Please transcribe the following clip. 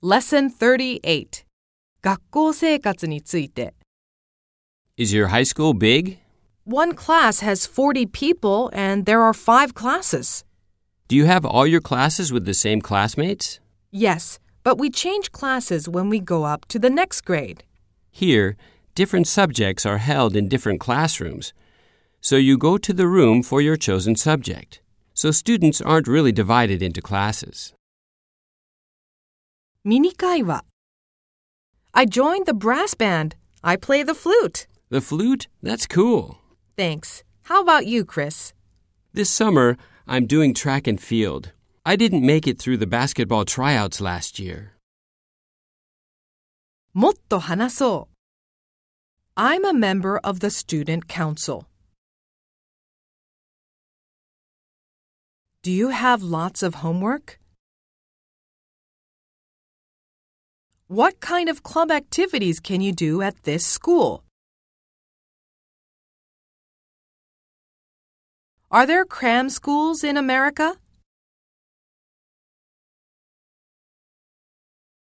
Lesson 38学校生活について Is your high school big? One class has 40 people and there are five classes. Do you have all your classes with the same classmates? Yes, but we change classes when we go up to the next grade. Here, different subjects are held in different classrooms. So you go to the room for your chosen subject. So students aren't really divided into classes. ミニ会話 I joined the brass band. I play the flute. The flute? That's cool. Thanks. How about you, Chris? This summer, I'm doing track and field. I didn't make it through the basketball tryouts last year. もっと話そう I'm a member of the student council. Do you have lots of homework? What kind of club activities can you do at this school? Are there cram schools in America?